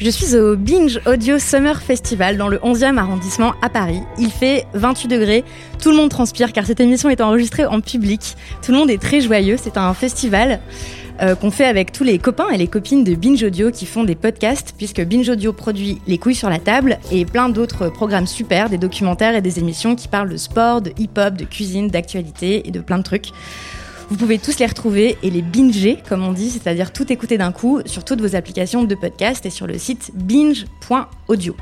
Je suis au Binge Audio Summer Festival dans le 11e arrondissement à Paris. Il fait 28 degrés, tout le monde transpire car cette émission est enregistrée en public. Tout le monde est très joyeux, c'est un festival euh, qu'on fait avec tous les copains et les copines de Binge Audio qui font des podcasts puisque Binge Audio produit Les couilles sur la table et plein d'autres programmes super, des documentaires et des émissions qui parlent de sport, de hip-hop, de cuisine, d'actualité et de plein de trucs. Vous pouvez tous les retrouver et les binger, comme on dit, c'est-à-dire tout écouter d'un coup sur toutes vos applications de podcast et sur le site binge.audio.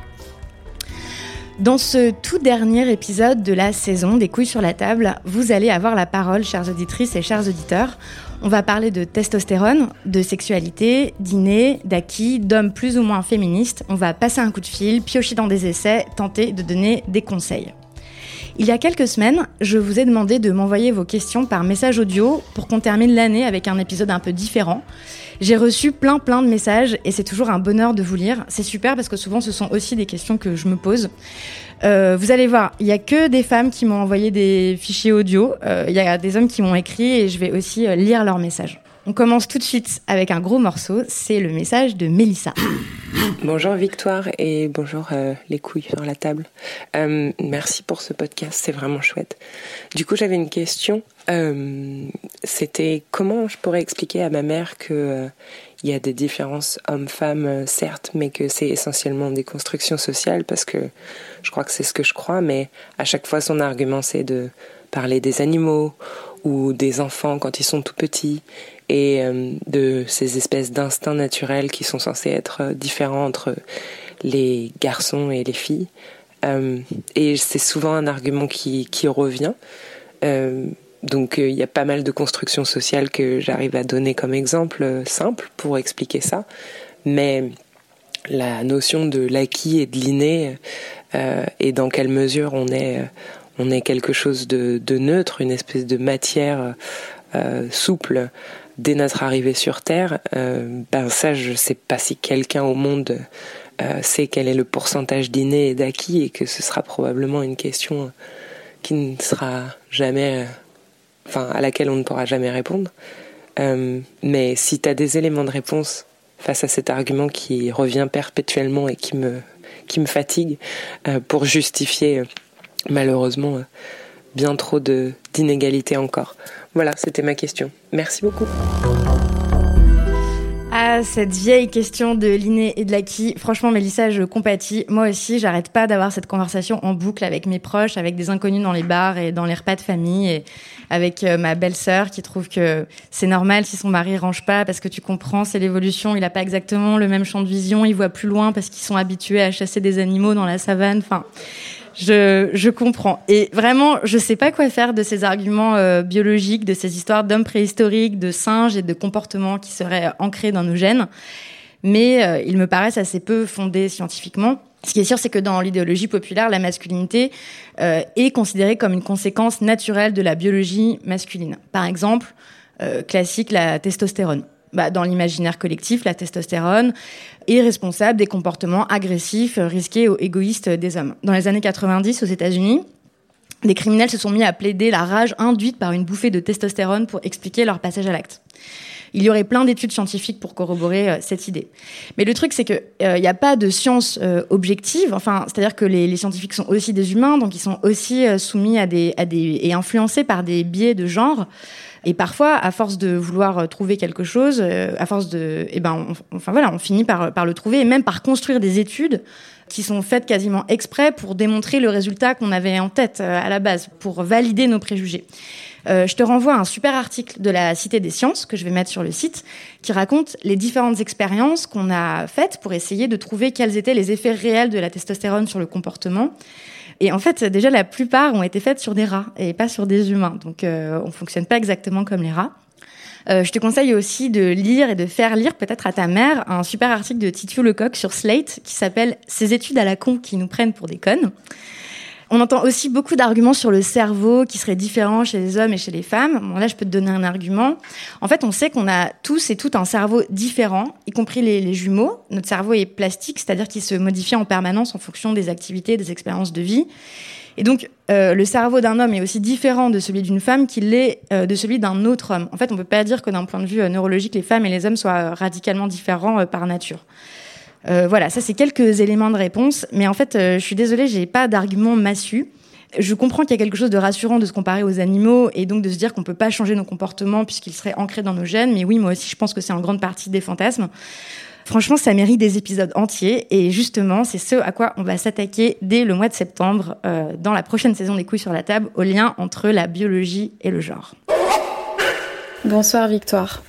Dans ce tout dernier épisode de la saison des couilles sur la table, vous allez avoir la parole, chères auditrices et chers auditeurs. On va parler de testostérone, de sexualité, d'inné, d'acquis, d'hommes plus ou moins féministes. On va passer un coup de fil, piocher dans des essais, tenter de donner des conseils. Il y a quelques semaines, je vous ai demandé de m'envoyer vos questions par message audio pour qu'on termine l'année avec un épisode un peu différent. J'ai reçu plein plein de messages et c'est toujours un bonheur de vous lire. C'est super parce que souvent ce sont aussi des questions que je me pose. Euh, vous allez voir, il y a que des femmes qui m'ont envoyé des fichiers audio. Euh, il y a des hommes qui m'ont écrit et je vais aussi euh, lire leurs messages. On commence tout de suite avec un gros morceau, c'est le message de Mélissa. Bonjour Victoire et bonjour euh, les couilles sur la table. Euh, merci pour ce podcast, c'est vraiment chouette. Du coup, j'avais une question. Euh, C'était comment je pourrais expliquer à ma mère que il y a des différences hommes-femmes, certes, mais que c'est essentiellement des constructions sociales parce que je crois que c'est ce que je crois, mais à chaque fois son argument c'est de parler des animaux ou des enfants quand ils sont tout petits et euh, de ces espèces d'instincts naturels qui sont censés être euh, différents entre les garçons et les filles. Euh, et c'est souvent un argument qui, revient. donc il y a pas mal de constructions sociales que j'arrive à donner comme exemple simple pour expliquer ça. Mais la notion de l'acquis et de l'inné et dans quelle mesure on est on est quelque chose de neutre, une espèce de matière souple dès notre arrivée sur Terre, euh, ben ça, je sais pas si quelqu'un au monde euh, sait quel est le pourcentage d'inné et d'acquis, et que ce sera probablement une question qui ne sera jamais, enfin, à laquelle on ne pourra jamais répondre. Euh, mais si tu as des éléments de réponse face à cet argument qui revient perpétuellement et qui me, qui me fatigue, pour justifier malheureusement bien trop d'inégalités encore. Voilà, c'était ma question. Merci beaucoup. Ah, cette vieille question de l'inné et de l'acquis. Franchement, Mélissa, je compatis. Moi aussi, j'arrête pas d'avoir cette conversation en boucle avec mes proches, avec des inconnus dans les bars et dans les repas de famille, et avec euh, ma belle-sœur qui trouve que c'est normal si son mari range pas parce que tu comprends, c'est l'évolution. Il a pas exactement le même champ de vision, il voit plus loin parce qu'ils sont habitués à chasser des animaux dans la savane. Je, je comprends. Et vraiment, je sais pas quoi faire de ces arguments euh, biologiques, de ces histoires d'hommes préhistoriques, de singes et de comportements qui seraient ancrés dans nos gènes. Mais euh, ils me paraissent assez peu fondés scientifiquement. Ce qui est sûr, c'est que dans l'idéologie populaire, la masculinité euh, est considérée comme une conséquence naturelle de la biologie masculine. Par exemple, euh, classique, la testostérone. Bah, dans l'imaginaire collectif, la testostérone est responsable des comportements agressifs, risqués ou égoïstes des hommes. Dans les années 90 aux États-Unis, des criminels se sont mis à plaider la rage induite par une bouffée de testostérone pour expliquer leur passage à l'acte. Il y aurait plein d'études scientifiques pour corroborer euh, cette idée. Mais le truc, c'est qu'il n'y a pas de science euh, objective. Enfin, c'est-à-dire que les, scientifiques sont aussi des humains, donc ils sont aussi euh, soumis à des et influencés par des biais de genre. Et parfois, à force de vouloir trouver quelque chose, à force de, eh ben, enfin voilà, on finit par, le trouver et même par construire des études qui sont faites quasiment exprès pour démontrer le résultat qu'on avait en tête à la base, pour valider nos préjugés. Euh, je te renvoie à un super article de la Cité des Sciences que je vais mettre sur le site qui raconte les différentes expériences qu'on a faites pour essayer de trouver quels étaient les effets réels de la testostérone sur le comportement. Et en fait, déjà, la plupart ont été faites sur des rats et pas sur des humains. Donc, euh, on fonctionne pas exactement comme les rats. Euh, je te conseille aussi de lire et de faire lire peut-être à ta mère un super article de Titio Lecoq sur Slate qui s'appelle Ces études à la con qui nous prennent pour des connes. On entend aussi beaucoup d'arguments sur le cerveau qui serait différent chez les hommes et chez les femmes. Bon, là, je peux te donner un argument. En fait, on sait qu'on a tous et toutes un cerveau différent, y compris les, jumeaux. Notre cerveau est plastique, c'est-à-dire qu'il se modifie en permanence en fonction des activités, des expériences de vie. Et donc, euh, le cerveau d'un homme est aussi différent de celui d'une femme qu'il l'est euh, de celui d'un autre homme. En fait, on ne peut pas dire que d'un point de vue euh, neurologique, les femmes et les hommes soient radicalement différents par nature. Euh, voilà, ça c'est quelques éléments de réponse, mais en fait, euh, je suis désolée, j'ai pas d'argument massu. Je comprends qu'il y a quelque chose de rassurant de se comparer aux animaux et donc de se dire qu'on peut pas changer nos comportements puisqu'ils seraient ancrés dans nos gènes. Mais oui, moi aussi, je pense que c'est en grande partie des fantasmes. Franchement, ça mérite des épisodes entiers et justement, c'est ce à quoi on va s'attaquer dès le mois de septembre euh, dans la prochaine saison des couilles sur la table, au lien entre la biologie et le genre. Bonsoir Victoire.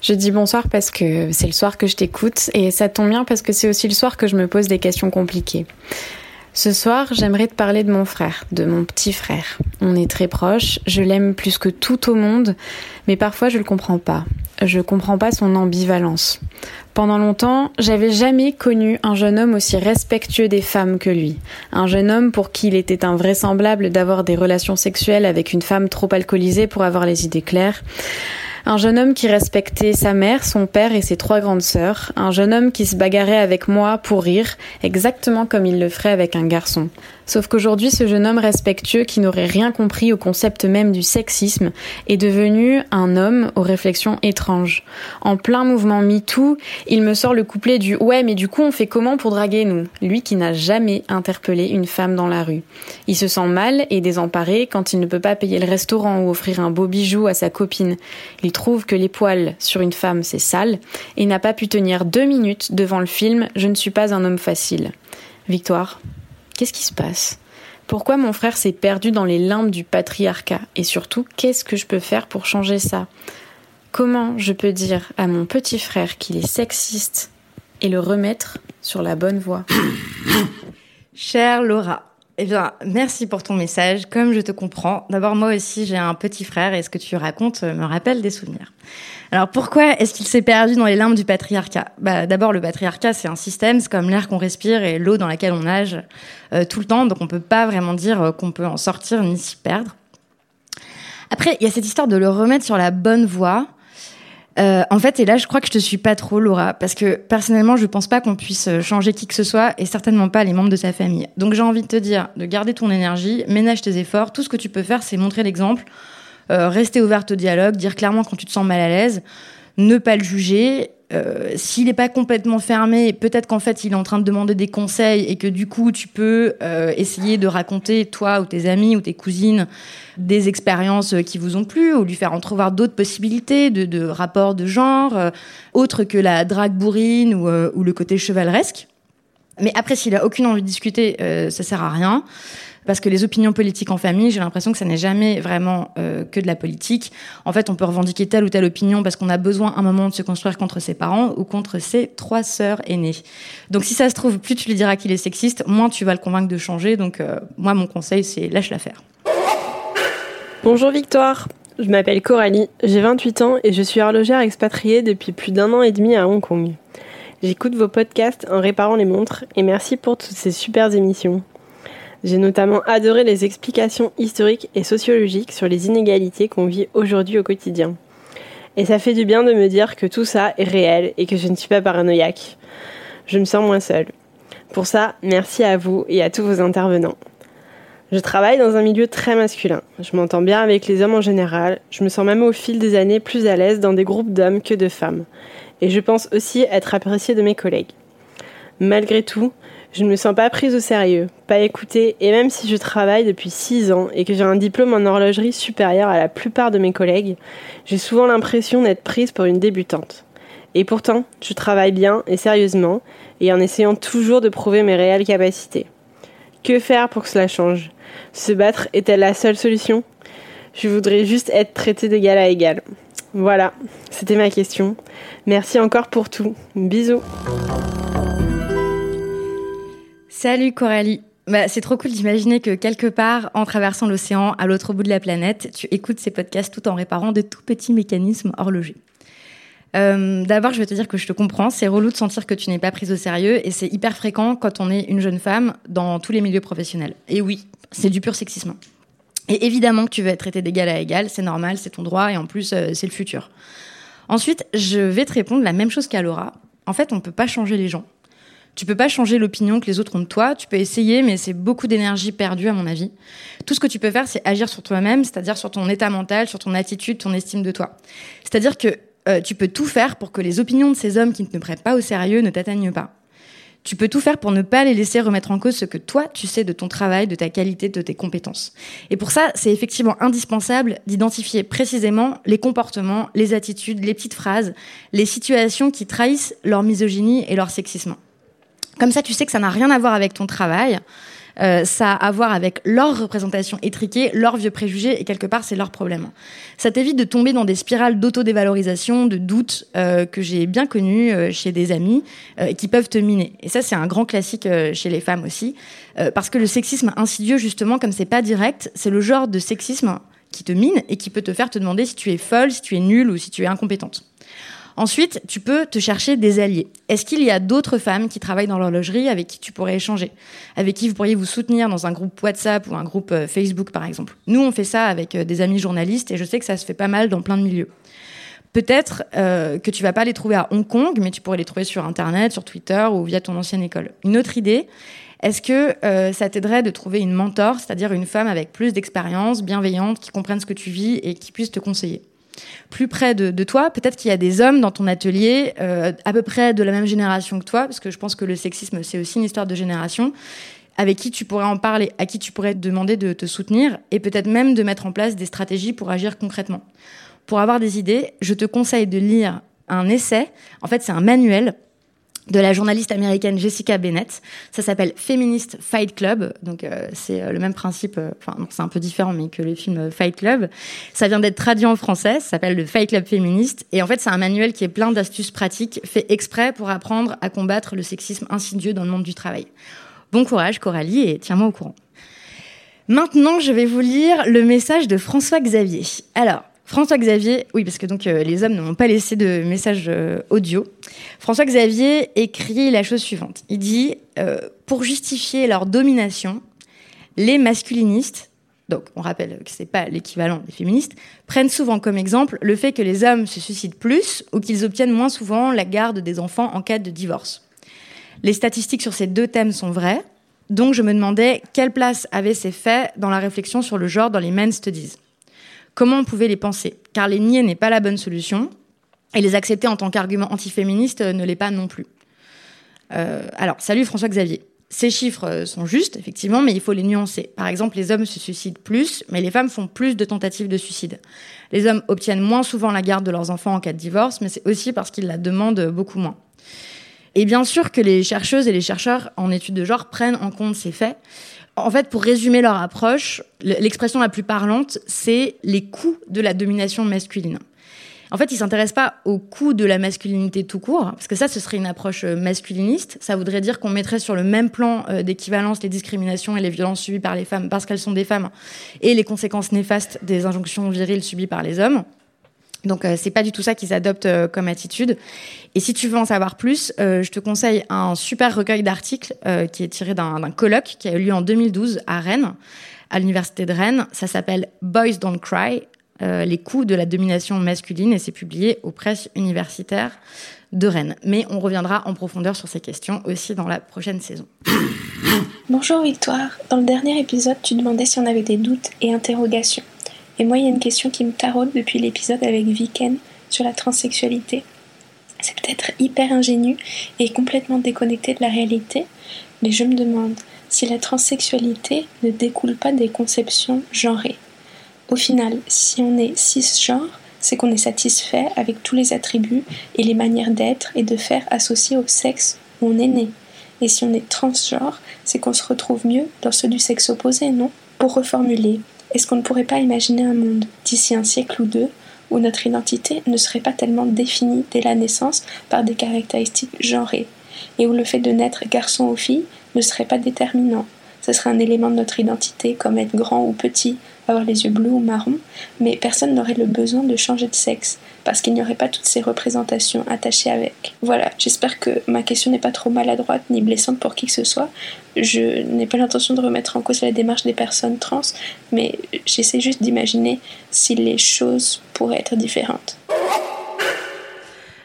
Je dis bonsoir parce que c'est le soir que je t'écoute et ça tombe bien parce que c'est aussi le soir que je me pose des questions compliquées. Ce soir, j'aimerais te parler de mon frère, de mon petit frère. On est très proches, je l'aime plus que tout au monde, mais parfois je le comprends pas. Je comprends pas son ambivalence. Pendant longtemps, j'avais jamais connu un jeune homme aussi respectueux des femmes que lui. Un jeune homme pour qui il était invraisemblable d'avoir des relations sexuelles avec une femme trop alcoolisée pour avoir les idées claires. Un jeune homme qui respectait sa mère, son père et ses trois grandes sœurs. Un jeune homme qui se bagarrait avec moi pour rire, exactement comme il le ferait avec un garçon. Sauf qu'aujourd'hui, ce jeune homme respectueux qui n'aurait rien compris au concept même du sexisme est devenu un homme aux réflexions étranges. En plein mouvement MeToo, il me sort le couplet du Ouais, mais du coup, on fait comment pour draguer nous? Lui qui n'a jamais interpellé une femme dans la rue. Il se sent mal et désemparé quand il ne peut pas payer le restaurant ou offrir un beau bijou à sa copine. Il trouve que les poils sur une femme, c'est sale et n'a pas pu tenir deux minutes devant le film Je ne suis pas un homme facile. Victoire Qu'est-ce qui se passe? Pourquoi mon frère s'est perdu dans les limbes du patriarcat? Et surtout, qu'est-ce que je peux faire pour changer ça? Comment je peux dire à mon petit frère qu'il est sexiste et le remettre sur la bonne voie? Chère Laura, eh merci pour ton message. Comme je te comprends, d'abord moi aussi j'ai un petit frère et ce que tu racontes me rappelle des souvenirs. Alors pourquoi est-ce qu'il s'est perdu dans les limbes du patriarcat? Bah, D'abord le patriarcat c'est un système, c'est comme l'air qu'on respire et l'eau dans laquelle on nage euh, tout le temps, donc on peut pas vraiment dire euh, qu'on peut en sortir ni s'y perdre. Après il y a cette histoire de le remettre sur la bonne voie. Euh, en fait, et là, je crois que je te suis pas trop, Laura, parce que personnellement, je pense pas qu'on puisse changer qui que ce soit, et certainement pas les membres de sa famille. Donc, j'ai envie de te dire de garder ton énergie, ménage tes efforts. Tout ce que tu peux faire, c'est montrer l'exemple, rester ouverte au dialogue, dire clairement quand tu te sens mal à l'aise, ne pas le juger. Euh, S'il n'est pas complètement fermé, peut-être qu'en fait il est en train de demander des conseils et que du coup tu peux euh, essayer de raconter toi ou tes amis ou tes cousines des expériences qui vous ont plu ou lui faire entrevoir d'autres possibilités de, rapports de genre euh, autres que la drague bourrine ou, euh, ou, le côté chevaleresque. Mais après s'il a aucune envie de discuter, ça sert à rien parce que les opinions politiques en famille, j'ai l'impression que ça n'est jamais vraiment euh, que de la politique. En fait, on peut revendiquer telle ou telle opinion parce qu'on a besoin un moment de se construire contre ses parents ou contre ses trois sœurs aînées. Donc si ça se trouve, plus tu lui diras qu'il est sexiste, moins tu vas le convaincre de changer. Donc euh, moi, mon conseil, c'est lâche l'affaire. Bonjour Victoire, je m'appelle Coralie, j'ai 28 ans et je suis horlogère expatriée depuis plus d'un an et demi à Hong Kong. J'écoute vos podcasts en réparant les montres et merci pour toutes ces super émissions. J'ai notamment adoré les explications historiques et sociologiques sur les inégalités qu'on vit aujourd'hui au quotidien. Et ça fait du bien de me dire que tout ça est réel et que je ne suis pas paranoïaque. Je me sens moins seule. Pour ça, merci à vous et à tous vos intervenants. Je travaille dans un milieu très masculin. Je m'entends bien avec les hommes en général. Je me sens même au fil des années plus à l'aise dans des groupes d'hommes que de femmes. Et je pense aussi être appréciée de mes collègues. Malgré tout, je ne me sens pas prise au sérieux, pas écoutée, et même si je travaille depuis 6 ans et que j'ai un diplôme en horlogerie supérieur à la plupart de mes collègues, j'ai souvent l'impression d'être prise pour une débutante. Et pourtant, je travaille bien et sérieusement, et en essayant toujours de prouver mes réelles capacités. Que faire pour que cela change? Se battre est-elle la seule solution? Je voudrais juste être traitée d'égal à égal. Voilà, c'était ma question. Merci encore pour tout. Bisous. Salut Coralie. Bah, c'est trop cool d'imaginer que quelque part, en traversant l'océan, à l'autre bout de la planète, tu écoutes ces podcasts tout en réparant de tout petits mécanismes horlogers. Euh, D'abord, je vais te dire que je te comprends. C'est relou de sentir que tu n'es pas prise au sérieux et c'est hyper fréquent quand on est une jeune femme dans tous les milieux professionnels. Et oui, c'est du pur sexisme. Et évidemment que tu veux être traitée d'égal à égal, c'est normal, c'est ton droit et en plus, euh, c'est le futur. Ensuite, je vais te répondre la même chose qu'à Laura. En fait, on peut pas changer les gens. Tu peux pas changer l'opinion que les autres ont de toi. Tu peux essayer, mais c'est beaucoup d'énergie perdue, à mon avis. Tout ce que tu peux faire, c'est agir sur toi-même, c'est-à-dire sur ton état mental, sur ton attitude, ton estime de toi. C'est-à-dire que euh, tu peux tout faire pour que les opinions de ces hommes qui ne te prennent pas au sérieux ne t'atteignent pas. Tu peux tout faire pour ne pas les laisser remettre en cause ce que toi, tu sais de ton travail, de ta qualité, de tes compétences. Et pour ça, c'est effectivement indispensable d'identifier précisément les comportements, les attitudes, les petites phrases, les situations qui trahissent leur misogynie et leur sexisme. Comme ça, tu sais que ça n'a rien à voir avec ton travail. Euh, ça a à voir avec leur représentation étriquée, leurs vieux préjugés, et quelque part, c'est leur problème. Ça t'évite de tomber dans des spirales d'autodévalorisation, de doutes euh, que j'ai bien connues euh, chez des amis et qui peuvent te miner. Et ça, c'est un grand classique chez les femmes aussi, parce que le sexisme insidieux, justement, comme c'est pas direct, c'est le genre de sexisme qui te mine et qui peut te faire te demander si tu es folle, si tu es nulle ou si tu es incompétente. Ensuite, tu peux te chercher des alliés. Est-ce qu'il y a d'autres femmes qui travaillent dans l'horlogerie avec qui tu pourrais échanger? Avec qui vous pourriez vous soutenir dans un groupe WhatsApp ou un groupe euh, Facebook, par exemple? Nous, on fait ça avec euh, des amis journalistes et je sais que ça se fait pas mal dans plein de milieux. Peut-être euh, que tu vas pas les trouver à Hong Kong, mais tu pourrais les trouver sur Internet, sur Twitter ou via ton ancienne école. Une autre idée, est-ce que ça t'aiderait de trouver une mentor, c'est-à-dire une femme avec plus d'expérience, bienveillante, qui comprenne ce que tu vis et qui puisse te conseiller? Plus près de, toi. Peut-être qu'il y a des hommes dans ton atelier euh, à peu près de la même génération que toi, parce que je pense que le sexisme, c'est aussi une histoire de génération, avec qui tu pourrais en parler, à qui tu pourrais demander de te soutenir, et peut-être même de mettre en place des stratégies pour agir concrètement. Pour avoir des idées, je te conseille de lire un essai. En fait, c'est un manuel de la journaliste américaine Jessica Bennett. Ça s'appelle Feminist Fight Club. Donc euh, c'est euh, le même principe, euh, enfin c'est un peu différent mais que le film Fight Club. Ça vient d'être traduit en français, ça s'appelle le Fight Club féministe et en fait c'est un manuel qui est plein d'astuces pratiques fait exprès pour apprendre à combattre le sexisme insidieux dans le monde du travail. Bon courage Coralie et tiens-moi au courant. Maintenant, je vais vous lire le message de François Xavier. Alors, François Xavier, oui, parce que donc euh, les hommes n'ont pas laissé de message euh, audio. François Xavier écrit la chose suivante. Il dit euh, pour justifier leur domination, les masculinistes, donc on rappelle que c'est pas l'équivalent des féministes, prennent souvent comme exemple le fait que les hommes se suicident plus ou qu'ils obtiennent moins souvent la garde des enfants en cas de divorce. Les statistiques sur ces deux thèmes sont vraies, donc je me demandais quelle place avaient ces faits dans la réflexion sur le genre dans les men studies. Comment on pouvait les penser Car les nier n'est pas la bonne solution, et les accepter en tant qu'argument antiféministe ne l'est pas non plus. Euh, alors, salut François Xavier. Ces chiffres euh, sont justes, effectivement, mais il faut les nuancer. Par exemple, les hommes se suicident plus, mais les femmes font plus de tentatives de suicide. Les hommes obtiennent moins souvent la garde de leurs enfants en cas de divorce, mais c'est aussi parce qu'ils la demandent beaucoup moins. Et bien sûr que les chercheuses et les chercheurs en études de genre prennent en compte ces faits, en fait, pour résumer leur approche, l'expression la plus parlante, c'est les coûts de la domination masculine. En fait, ils s'intéressent pas aux coûts de la masculinité tout court, parce que ça, ce serait une approche euh, masculiniste. Ça voudrait dire qu'on mettrait sur le même plan euh, d'équivalence les discriminations et les violences subies par les femmes parce qu'elles sont des femmes et les conséquences néfastes des injonctions viriles subies par les hommes. Donc euh, c'est pas du tout ça qu'ils adoptent euh, comme attitude. Et si tu veux en savoir plus, euh, je te conseille un super recueil d'articles qui est tiré d'un colloque qui a eu lieu en 2012 à Rennes, à l'université de Rennes. Ça s'appelle Boys Don't Cry, les coups de la domination masculine, et c'est publié aux presses universitaires de Rennes. Mais on reviendra en profondeur sur ces questions aussi dans la prochaine saison. Bonjour Victoire. Dans le dernier épisode, tu demandais si on avait des doutes et interrogations. Et moi, il y a une question qui me taraude depuis l'épisode avec Viken sur la transsexualité. C'est peut-être hyper ingénu et complètement déconnecté de la réalité, mais je me demande si la transsexualité ne découle pas des conceptions genrées. Au final, si on est cisgenre, c'est qu'on est satisfait avec tous les attributs et les manières d'être et de faire associés au sexe où on est né. Et si on est transgenre, c'est qu'on se retrouve mieux dans ceux du sexe opposé, non? Pour reformuler, est-ce qu'on ne pourrait pas imaginer un monde, d'ici un siècle ou deux, où notre identité ne serait pas tellement définie dès la naissance par des caractéristiques genrées, et où le fait de naître garçon ou fille ne serait pas déterminant? Ce serait un élément de notre identité, comme être grand ou petit, avoir les yeux bleus ou marrons, mais personne n'aurait le besoin de changer de sexe, parce qu'il n'y aurait pas toutes ces représentations attachées avec. Voilà, j'espère que ma question n'est pas trop maladroite ni blessante pour qui que ce soit. Je n'ai pas l'intention de remettre en cause la démarche des personnes trans, mais j'essaie juste d'imaginer si les choses pourraient être différentes.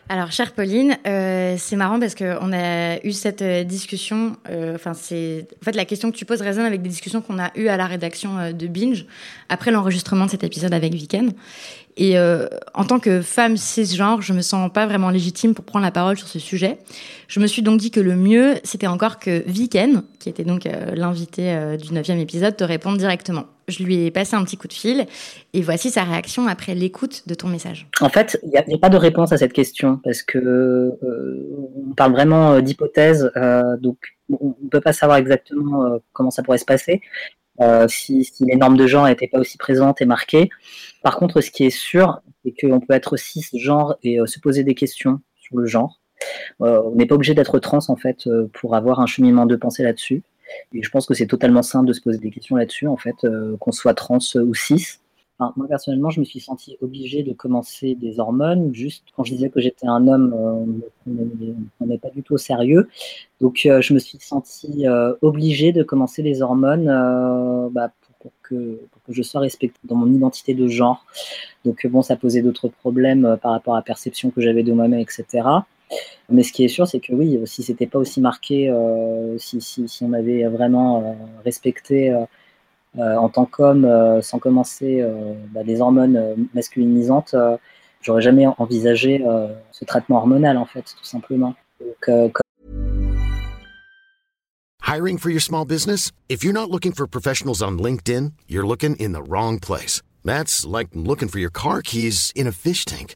Alors, chère Pauline, euh, c'est marrant parce qu'on a eu cette euh, discussion. Euh, enfin, c'est en fait la question que tu poses résonne avec des discussions qu'on a eues à la rédaction de Binge après l'enregistrement de cet épisode avec Viken. Et euh, en tant que femme cisgenre, je me sens pas vraiment légitime pour prendre la parole sur ce sujet. Je me suis donc dit que le mieux, c'était encore que Viken, qui était donc euh, l'invité euh, du neuvième épisode, te réponde directement. Je lui ai passé un petit coup de fil et voici sa réaction après l'écoute de ton message. En fait, il n'y a, pas de réponse à cette question parce que on parle vraiment d'hypothèse, donc on ne peut pas savoir exactement comment ça pourrait se passer. Euh, si, les normes de genre n'étaient pas aussi présentes et marquées. Par contre, ce qui est sûr, c'est qu'on peut être aussi genre et euh, se poser des questions sur le genre. Euh, on n'est pas obligé d'être trans en fait pour avoir un cheminement de pensée là-dessus. Et je pense que c'est totalement sain de se poser des questions là-dessus, en fait, qu'on soit trans ou cis moi, personnellement, je me suis senti obligé de commencer des hormones. Juste quand je disais que j'étais un homme, euh, on n'est pas du tout au sérieux. Donc, euh, je me suis senti euh, obligé de commencer les hormones bah, pour, que, je sois respectée dans mon identité de genre. Donc, bon, ça posait d'autres problèmes par rapport à la perception que j'avais de moi-même, etc. Mais ce qui est sûr, c'est que oui, si c'était pas aussi marqué, si, si, si, on avait vraiment respecté euh, en tant qu'homme, euh, sans commencer euh, bah, des hormones masculinisantes, j'aurais jamais envisagé ce traitement hormonal, en fait, tout simplement. Donc, Hiring for your small business? If you're not looking for professionals on LinkedIn, you're looking in the wrong place. That's like looking for your car keys in a fish tank.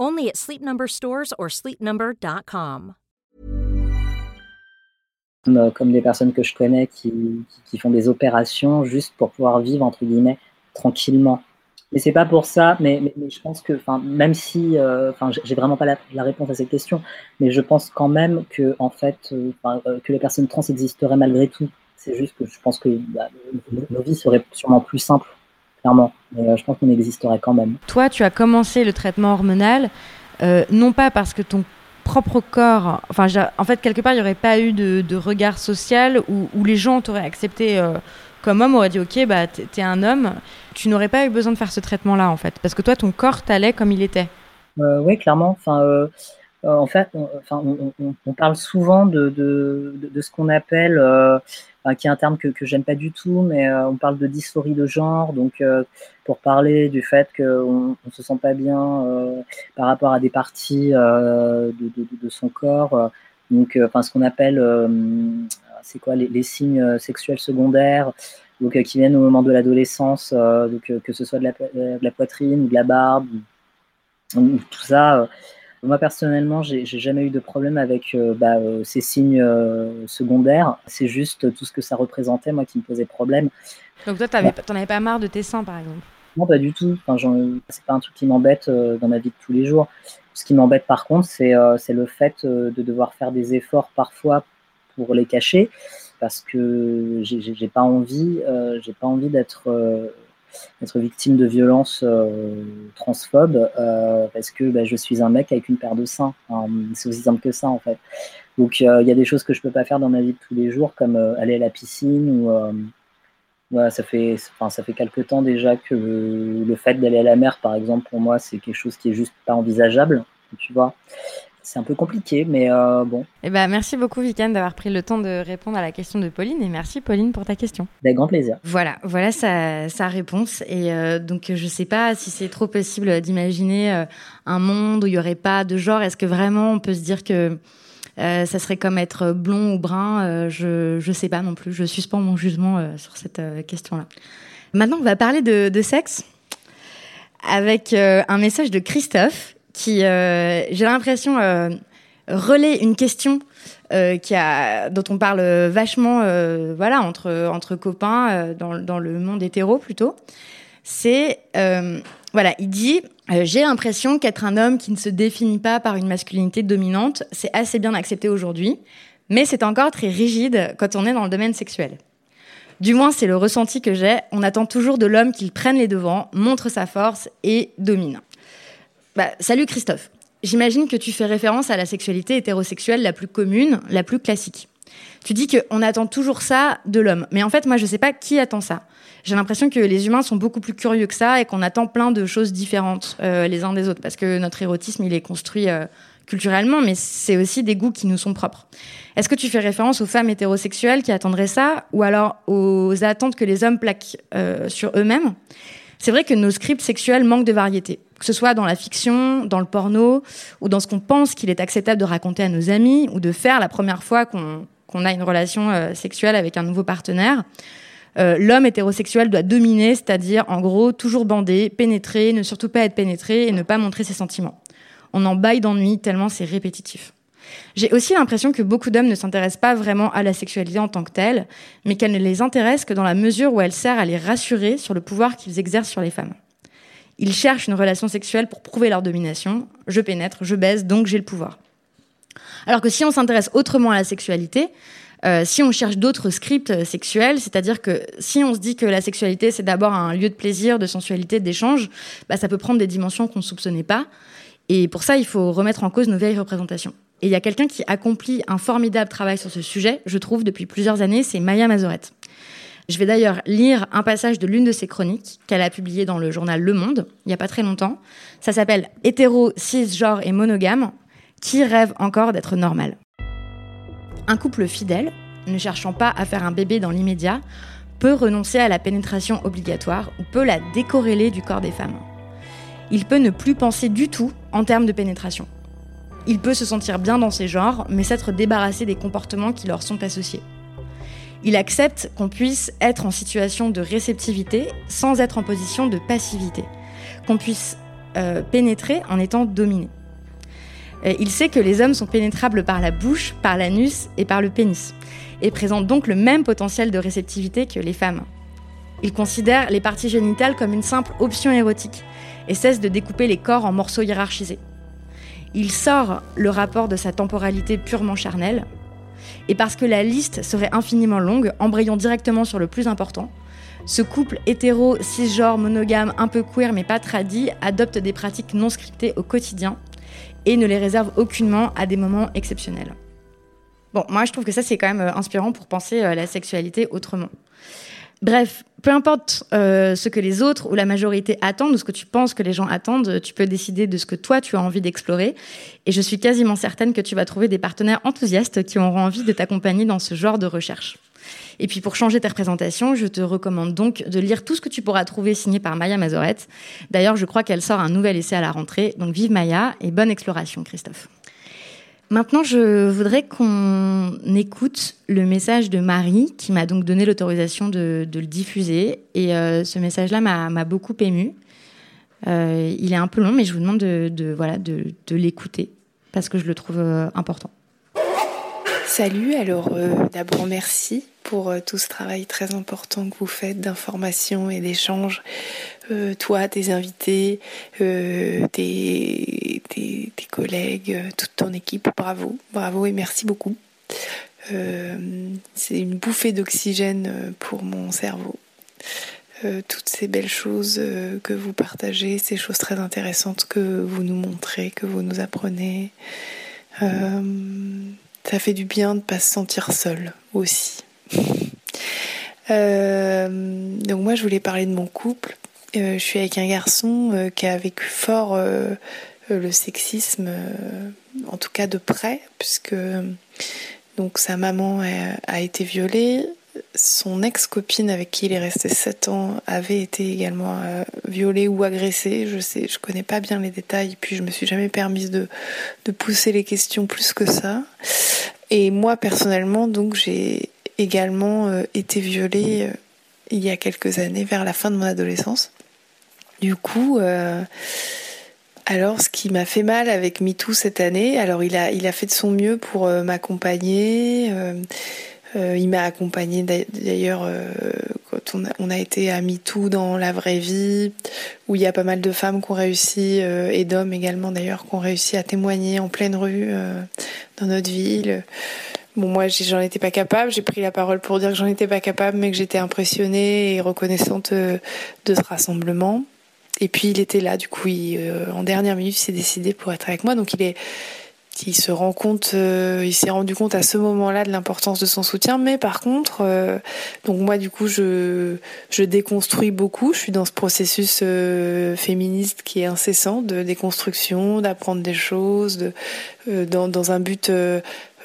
Only at Sleep Number stores or sleepnumber.com. Euh, comme des personnes que je connais qui, qui, font des opérations juste pour pouvoir vivre entre guillemets tranquillement. Mais c'est pas pour ça, mais, je pense que, même si, euh, enfin, j'ai vraiment pas la, réponse à cette question, mais je pense quand même que, en fait, euh, que les personnes trans existeraient malgré tout. C'est juste que je pense que bah, nos vies seraient sûrement plus simples, clairement. Mais je pense qu'on existerait quand même. Toi, tu as commencé le traitement hormonal, non pas parce que ton propre corps, enfin, en fait, quelque part, il n'y aurait pas eu de, regard social où, les gens t'auraient accepté euh, comme homme, auraient dit, ok, bah, t'es un homme, tu n'aurais pas eu besoin de faire ce traitement-là, en fait, parce que toi, ton corps t'allait comme il était. Euh, oui, clairement. Enfin, euh, en fait, on, enfin, on, parle souvent de, de, de, ce qu'on appelle, qui est un terme que, que j'aime pas du tout, mais on parle de dysphorie de genre, donc pour parler du fait qu'on ne se sent pas bien par rapport à des parties de, de, son corps, donc enfin ce qu'on appelle, c'est quoi les, les, signes sexuels secondaires, donc qui viennent au moment de l'adolescence, donc que ce soit de la, de la, poitrine de la barbe, tout ça moi personnellement, j'ai jamais eu de problème avec euh, bah, euh, ces signes euh, secondaires. C'est juste tout ce que ça représentait, moi, qui me posait problème. Donc toi, t'en bah. avais pas marre de tes seins, par exemple? Non, pas du tout. Enfin, c'est pas un truc qui m'embête dans ma vie de tous les jours. Ce qui m'embête, par contre, c'est le fait de devoir faire des efforts parfois pour les cacher, parce que j'ai pas envie, j'ai pas envie d'être être victime de violences euh, transphobes euh, parce que bah, je suis un mec avec une paire de seins. c'est aussi simple que ça en fait. Donc euh, il y a des choses que je peux pas faire dans ma vie de tous les jours comme aller à la piscine ou ça fait, ça fait quelques temps déjà que le fait d'aller à la mer, par exemple, pour moi, c'est quelque chose qui est juste pas envisageable, tu vois c'est un peu compliqué, mais euh, bon. Eh ben, merci beaucoup, Viken, d'avoir pris le temps de répondre à la question de Pauline. Et merci, Pauline, pour ta question. Avec grand plaisir. Voilà, voilà sa, sa réponse. Et euh, donc, je ne sais pas si c'est trop possible d'imaginer euh, un monde où il n'y aurait pas de genre. Est-ce que vraiment on peut se dire que ça serait comme être blond ou brun Je ne sais pas non plus. Je suspends mon jugement sur cette question-là. Maintenant, on va parler de, de sexe avec un message de Christophe qui, euh, j'ai l'impression, euh, relaie une question euh, qui a, dont on parle vachement, voilà, entre entre copains dans, dans le monde hétéro plutôt. C'est, voilà, il dit, j'ai l'impression qu'être un homme qui ne se définit pas par une masculinité dominante, c'est assez bien accepté aujourd'hui, mais c'est encore très rigide quand on est dans le domaine sexuel. Du moins, c'est le ressenti que j'ai. On attend toujours de l'homme qu'il prenne les devants, montre sa force et domine. Bah, salut Christophe. J'imagine que tu fais référence à la sexualité hétérosexuelle la plus commune, la plus classique. Tu dis qu'on attend toujours ça de l'homme. Mais en fait, moi, je ne sais pas qui attend ça. J'ai l'impression que les humains sont beaucoup plus curieux que ça et qu'on attend plein de choses différentes euh, les uns des autres. Parce que notre érotisme, il est construit euh, culturellement, mais c'est aussi des goûts qui nous sont propres. Est-ce que tu fais référence aux femmes hétérosexuelles qui attendraient ça ou alors aux attentes que les hommes plaquent euh, sur eux-mêmes? C'est vrai que nos scripts sexuels manquent de variété que ce soit dans la fiction, dans le porno, ou dans ce qu'on pense qu'il est acceptable de raconter à nos amis, ou de faire la première fois qu'on a une relation euh, sexuelle avec un nouveau partenaire. Euh, l'homme hétérosexuel doit dominer, c'est-à-dire en gros toujours bander, pénétrer, ne surtout pas être pénétré et ne pas montrer ses sentiments. On en baille d'ennui tellement c'est répétitif. J'ai aussi l'impression que beaucoup d'hommes ne s'intéressent pas vraiment à la sexualité en tant que telle, mais qu'elle ne les intéresse que dans la mesure où elle sert à les rassurer sur le pouvoir qu'ils exercent sur les femmes. Ils cherchent une relation sexuelle pour prouver leur domination. Je pénètre, je baise, donc j'ai le pouvoir. Alors que si on s'intéresse autrement à la sexualité, euh, si on cherche d'autres scripts sexuels, c'est-à-dire que si on se dit que la sexualité c'est d'abord un lieu de plaisir, de sensualité, d'échange, bah, ça peut prendre des dimensions qu'on ne soupçonnait pas. Et pour ça, il faut remettre en cause nos vieilles représentations. Et il y a quelqu'un qui accomplit un formidable travail sur ce sujet, je trouve, depuis plusieurs années, c'est Maya Mazorette. Je vais d'ailleurs lire un passage de l'une de ses chroniques qu'elle a publié dans le journal Le Monde il n'y a pas très longtemps. Ça s'appelle Hétéro, cisgenre et monogame. Qui rêve encore d'être normal? Un couple fidèle, ne cherchant pas à faire un bébé dans l'immédiat, peut renoncer à la pénétration obligatoire ou peut la décorréler du corps des femmes. Il peut ne plus penser du tout en termes de pénétration. Il peut se sentir bien dans ses genres, mais s'être débarrassé des comportements qui leur sont associés. Il accepte qu'on puisse être en situation de réceptivité sans être en position de passivité, qu'on puisse euh, pénétrer en étant dominé. il sait que les hommes sont pénétrables par la bouche, par l'anus et par le pénis, et présentent donc le même potentiel de réceptivité que les femmes. Il considère les parties génitales comme une simple option érotique et cesse de découper les corps en morceaux hiérarchisés. Il sort le rapport de sa temporalité purement charnelle, et parce que la liste serait infiniment longue, embrayons directement sur le plus important. Ce couple hétéro, cisgenre, monogame, un peu queer mais pas tradit, adopte des pratiques non scriptées au quotidien et ne les réserve aucunement à des moments exceptionnels. Bon, moi je trouve que ça c'est quand même euh, inspirant pour penser euh, la sexualité autrement. Bref, peu importe euh, ce que les autres ou la majorité attendent ou ce que tu penses que les gens attendent, tu peux décider de ce que toi tu as envie d'explorer. Et je suis quasiment certaine que tu vas trouver des partenaires enthousiastes qui auront envie de t'accompagner dans ce genre de recherche. Et puis pour changer ta représentation, je te recommande donc de lire tout ce que tu pourras trouver signé par Maya Mazorette. D'ailleurs, je crois qu'elle sort un nouvel essai à la rentrée. Donc vive Maya et bonne exploration, Christophe. Maintenant, je voudrais qu'on écoute le message de Marie, qui m'a donc donné l'autorisation de, le diffuser. Et euh, ce message-là m'a beaucoup ému. Euh, il est un peu long, mais je vous demande de, voilà, de, l'écouter, parce que je le trouve euh, important. Salut, alors d'abord merci pour tout ce travail très important que vous faites d'information et d'échange euh, toi, tes invités, euh, tes, collègues, euh, toute ton équipe. Bravo, bravo et merci beaucoup. c'est une bouffée d'oxygène pour mon cerveau. toutes ces belles choses que vous partagez, ces choses très intéressantes que vous nous montrez, que vous nous apprenez. Ça fait du bien de ne pas se sentir seul aussi. donc moi je voulais parler de mon couple euh, je suis avec un garçon euh, qui a vécu fort euh, le sexisme, en tout cas de près, puisque donc sa maman a, été violée, son ex-copine avec qui il est resté 7 ans avait été également violée ou agressée. Je sais, je connais pas bien les détails, puis je me suis jamais permise de, pousser les questions plus que ça. Et moi personnellement, donc j'ai également été violée il y a quelques années, vers la fin de mon adolescence. Du coup, euh, alors ce qui m'a fait mal avec MeToo cette année, alors il a, il a fait de son mieux pour euh, m'accompagner. Euh, il m'a accompagné d'ailleurs quand on a, été à MeToo dans la vraie vie, où il y a pas mal de femmes qui ont réussi, et d'hommes également d'ailleurs, qui ont réussi à témoigner en pleine rue dans notre ville. Bon, moi, j'en étais pas capable. J'ai pris la parole pour dire que j'en étais pas capable, mais que j'étais impressionnée et reconnaissante de ce rassemblement. Et puis il était là, du coup, euh, en dernière minute, il s'est décidé pour être avec moi. Donc il est, il se rend compte, euh, il s'est rendu compte à ce moment-là de l'importance de son soutien. Mais par contre, euh, donc moi, du coup, je, je déconstruis beaucoup. Je suis dans ce processus féministe qui est incessant de déconstruction, d'apprendre des choses, dans, dans un but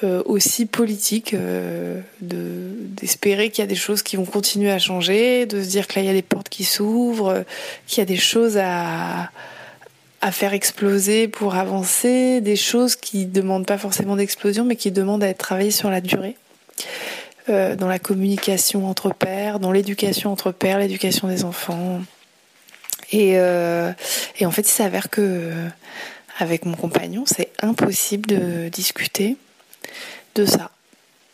euh, aussi politique, euh, d'espérer qu'il y a des choses qui vont continuer à changer, de se dire que là il y a des portes qui s'ouvrent, qu'il y a des choses à, à faire exploser pour avancer, des choses qui demandent pas forcément d'explosion, mais qui demandent à être travaillées sur la durée. Euh, dans la communication entre pères, dans l'éducation entre pères, l'éducation des enfants. Et, euh, et en fait, il s'avère que avec mon compagnon, c'est impossible de discuter de ça.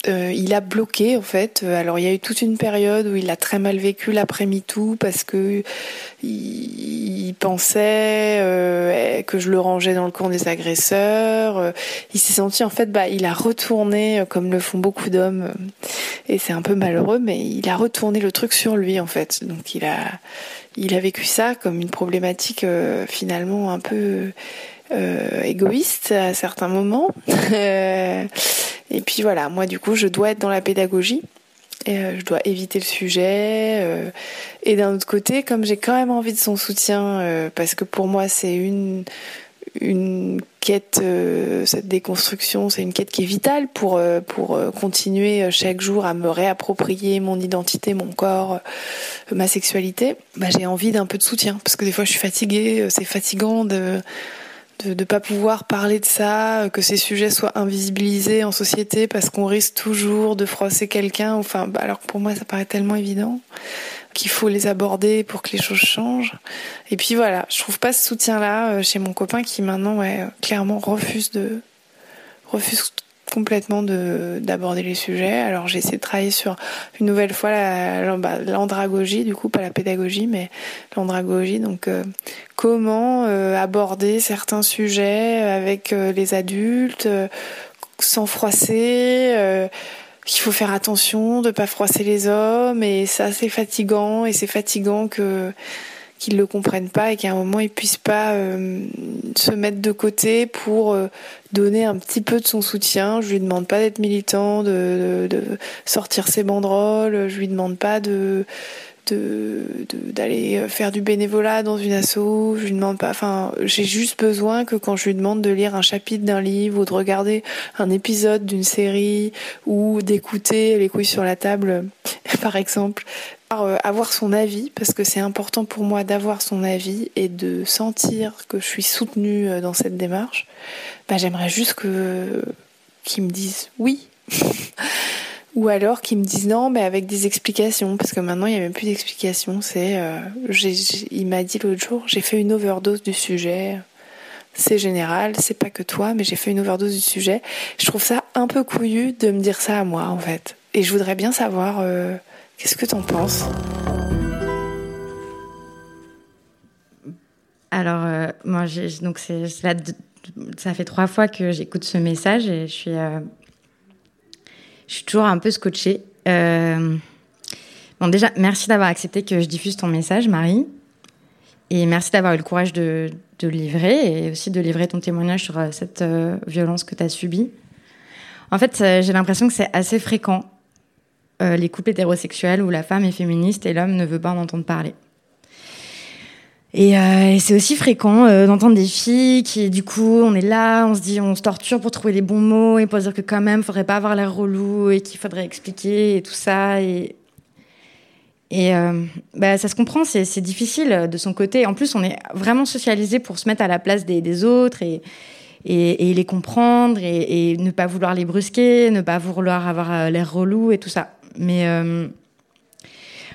Euh, il a bloqué en fait. Euh, alors il y a eu toute une période où il a très mal vécu l'après MeToo parce que il, pensait euh, que je le rangeais dans le camp des agresseurs. il s'est senti en fait, bah, il a retourné comme le font beaucoup d'hommes et c'est un peu malheureux, mais il a retourné le truc sur lui en fait. Donc il a, il a vécu ça comme une problématique finalement un peu égoïste à certains moments. Et puis voilà, moi du coup, je dois être dans la pédagogie. Et euh, je dois éviter le sujet. Euh, et d'un autre côté, comme j'ai quand même envie de son soutien, euh, parce que pour moi c'est une une quête, cette déconstruction, c'est une quête qui est vitale pour pour continuer chaque jour à me réapproprier mon identité, mon corps, ma sexualité. Bah, j'ai envie d'un peu de soutien parce que des fois je suis fatiguée, c'est fatigant de de ne pas pouvoir parler de ça, que ces sujets soient invisibilisés en société parce qu'on risque toujours de froisser quelqu'un. Enfin, bah, alors pour moi, ça paraît tellement évident qu'il faut les aborder pour que les choses changent. Et puis voilà, je trouve pas ce soutien-là euh, chez mon copain qui maintenant, ouais, clairement refuse de refuse complètement d'aborder les sujets. Alors j'ai essayé de travailler sur une nouvelle fois bah, l'andragogie, du coup pas la pédagogie, mais l'andragogie. Donc euh, comment euh, aborder certains sujets avec euh, les adultes sans froisser. qu'il faut faire attention de pas froisser les hommes et ça c'est fatigant et c'est fatigant que qu'il le comprenne pas et qu'à un moment il puisse pas se mettre de côté pour donner un petit peu de son soutien. Je lui demande pas d'être militant, de, sortir ses banderoles. Je lui demande pas de d'aller faire du bénévolat dans une asso. Je lui demande pas. Enfin, j'ai juste besoin que quand je lui demande de lire un chapitre d'un livre ou de regarder un épisode d'une série ou d'écouter les couilles sur la table, par exemple, euh, avoir son avis parce que c'est important pour moi d'avoir son avis et de sentir que je suis soutenue euh, dans cette démarche. Bah, j'aimerais juste que qu'ils me disent oui. Ou alors qu'ils me disent non, mais avec des explications, parce que maintenant il n'y a même plus d'explications. C'est, euh, il m'a dit l'autre jour, j'ai fait une overdose du sujet. C'est général, c'est pas que toi, mais j'ai fait une overdose du sujet. Je trouve ça un peu couillu de me dire ça à moi, en fait. Et je voudrais bien savoir, euh, qu'est-ce que t'en penses Alors, euh, moi, donc ça fait trois fois que j'écoute ce message et je suis je suis toujours un peu scotchée. Euh, bon, déjà, merci d'avoir accepté que je diffuse ton message, Marie. Et merci d'avoir eu le courage de, de, livrer et aussi de livrer ton témoignage sur euh, cette euh, violence que tu as subie. En fait, j'ai l'impression que c'est assez fréquent, les couples hétérosexuels où la femme est féministe et l'homme ne veut pas en entendre parler. Euh, et, c'est aussi fréquent euh, d'entendre des filles qui, du coup, on est là, on se dit, on se torture pour trouver les bons mots et pour dire que quand même, faudrait pas avoir l'air relou et qu'il faudrait expliquer et tout ça. Et, euh, bah, ça se comprend, c'est difficile de son côté. En plus, on est vraiment socialisé pour se mettre à la place des, autres et, les comprendre et, et, ne pas vouloir les brusquer, ne pas vouloir avoir l'air relou et tout ça. Mais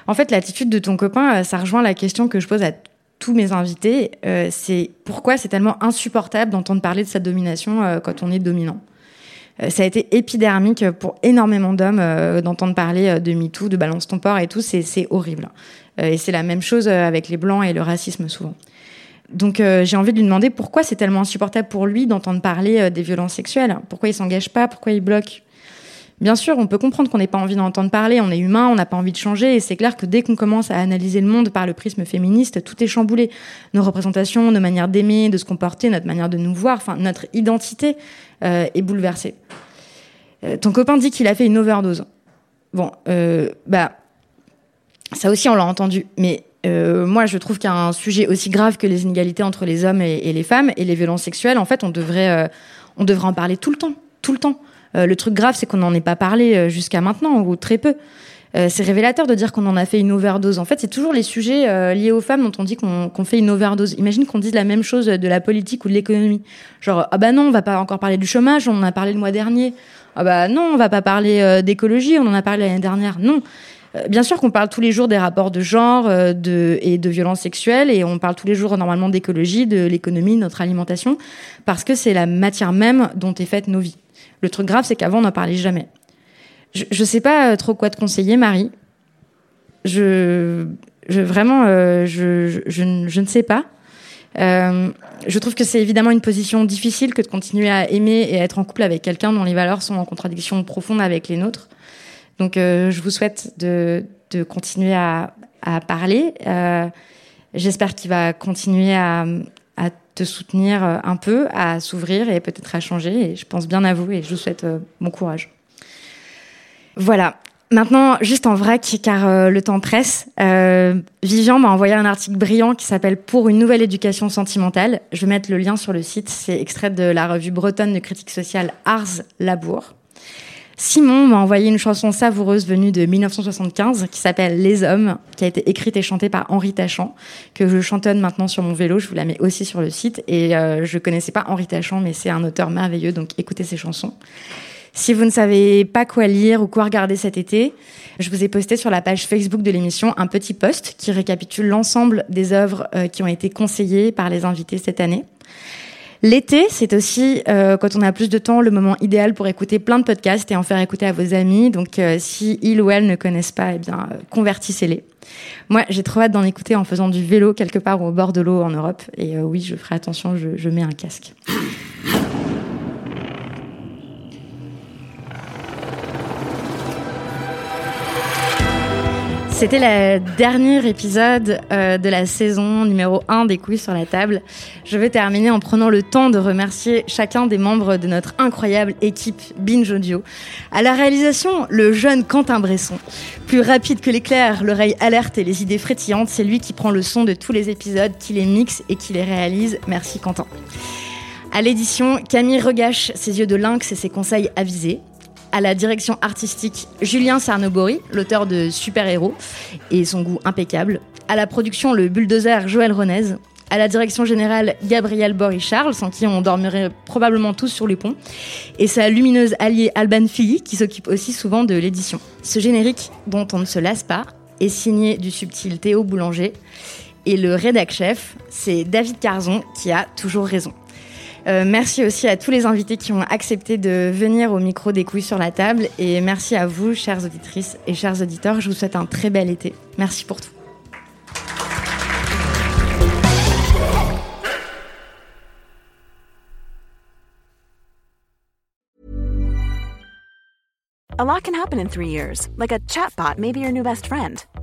en fait, l'attitude de ton copain, ça rejoint la question que je pose à tous mes invités, euh, c'est pourquoi c'est tellement insupportable d'entendre parler de sa domination euh, quand on est dominant. Euh, ça a été épidermique pour énormément d'hommes d'entendre parler de MeToo, de balance ton port et tout, c'est horrible. et c'est la même chose avec les blancs et le racisme souvent. Donc j'ai envie de lui demander pourquoi c'est tellement insupportable pour lui d'entendre parler des violences sexuelles. Pourquoi il s'engage pas? Pourquoi il bloque? Bien sûr, on peut comprendre qu'on n'ait pas envie d'entendre parler, on est humain, on n'a pas envie de changer, et c'est clair que dès qu'on commence à analyser le monde par le prisme féministe, tout est chamboulé. Nos représentations, nos manières d'aimer, de se comporter, notre manière de nous voir, enfin notre identité euh, est bouleversée. Euh, ton copain dit qu'il a fait une overdose. Bon, euh, bah ça aussi on l'a entendu, mais moi, je trouve qu'un sujet aussi grave que les inégalités entre les hommes et, et, les femmes et les violences sexuelles, en fait, on devrait, on devrait en parler tout le temps, tout le temps. Euh, le truc grave, c'est qu'on n'en ait pas parlé euh, jusqu'à maintenant, ou très peu. Euh, c'est révélateur de dire qu'on en a fait une overdose. En fait, c'est toujours les sujets liés aux femmes dont on dit qu'on fait une overdose. Imagine qu'on dise la même chose de la politique ou de l'économie. Genre, ah bah non, on va pas encore parler du chômage, on en a parlé le mois dernier. Ah bah non, on va pas parler d'écologie, on en a parlé l'année dernière. Non. Bien sûr qu'on parle tous les jours des rapports de genre et de violences sexuelles et on parle tous les jours normalement d'écologie, de l'économie, de notre alimentation, parce que c'est la matière même dont est faite nos vies. Le truc grave, c'est qu'avant, on n'en parlait jamais. Je, ne sais pas euh, trop quoi te conseiller, Marie. Je, vraiment, euh, je, ne sais pas. Euh, je trouve que c'est évidemment une position difficile que de continuer à aimer et à être en couple avec quelqu'un dont les valeurs sont en contradiction profonde avec les nôtres. Donc, je vous souhaite de, continuer à, parler. J'espère qu'il va continuer à te soutenir euh, un peu, à s'ouvrir et peut-être à changer. Et je pense bien à vous et je vous souhaite euh, bon courage. Voilà. Maintenant, juste en vrac, car euh, le temps presse, Vivian m'a envoyé un article brillant qui s'appelle Pour une nouvelle éducation sentimentale. Je vais mettre le lien sur le site. C'est extrait de la revue bretonne de critique sociale Ars Labour. Simon m'a envoyé une chanson savoureuse venue de 1975 qui s'appelle Les Hommes, qui a été écrite et chantée par Henri Tachant, que je chantonne maintenant sur mon vélo. Je vous la mets aussi sur le site. Et euh, je connaissais pas Henri Tachant, mais c'est un auteur merveilleux, donc écoutez ses chansons. Si vous ne savez pas quoi lire ou quoi regarder cet été, je vous ai posté sur la page Facebook de l'émission un petit post qui récapitule l'ensemble des œuvres euh, qui ont été conseillées par les invités cette année. L'été, c'est aussi, euh, quand on a plus de temps, le moment idéal pour écouter plein de podcasts et en faire écouter à vos amis. Donc, euh, si ils ou elles ne connaissent pas, eh bien, euh, convertissez-les. Moi, j'ai trop hâte d'en écouter en faisant du vélo quelque part au bord de l'eau en Europe. Et oui, je ferai attention, je, je mets un casque. C'était le dernier épisode euh, de la saison numéro 1 des couilles sur la table. Je vais terminer en prenant le temps de remercier chacun des membres de notre incroyable équipe Binge Audio. À la réalisation, le jeune Quentin Bresson. Plus rapide que l'éclair, l'oreille alerte et les idées frétillantes, c'est lui qui prend le son de tous les épisodes, qui les mixe et qui les réalise. Merci Quentin. À l'édition, Camille regache ses yeux de lynx et ses conseils avisés à la direction artistique Julien Sarnobori, l'auteur de Super Héros et son goût impeccable. À la production, le bulldozer Joël Renez. À la direction générale, Gabriel Boris-Charles, sans qui on dormirait probablement tous sur les ponts. Et sa lumineuse alliée Alban Philly, qui s'occupe aussi souvent de l'édition. Ce générique, dont on ne se lasse pas, est signé du subtil Théo Boulanger. Et le rédac chef, c'est David Carzon, qui a toujours raison. Euh, merci aussi à tous les invités qui ont accepté de venir au micro des couilles sur la table. Et merci à vous, chères auditrices et chers auditeurs. Je vous souhaite un très bel été. Merci pour tout.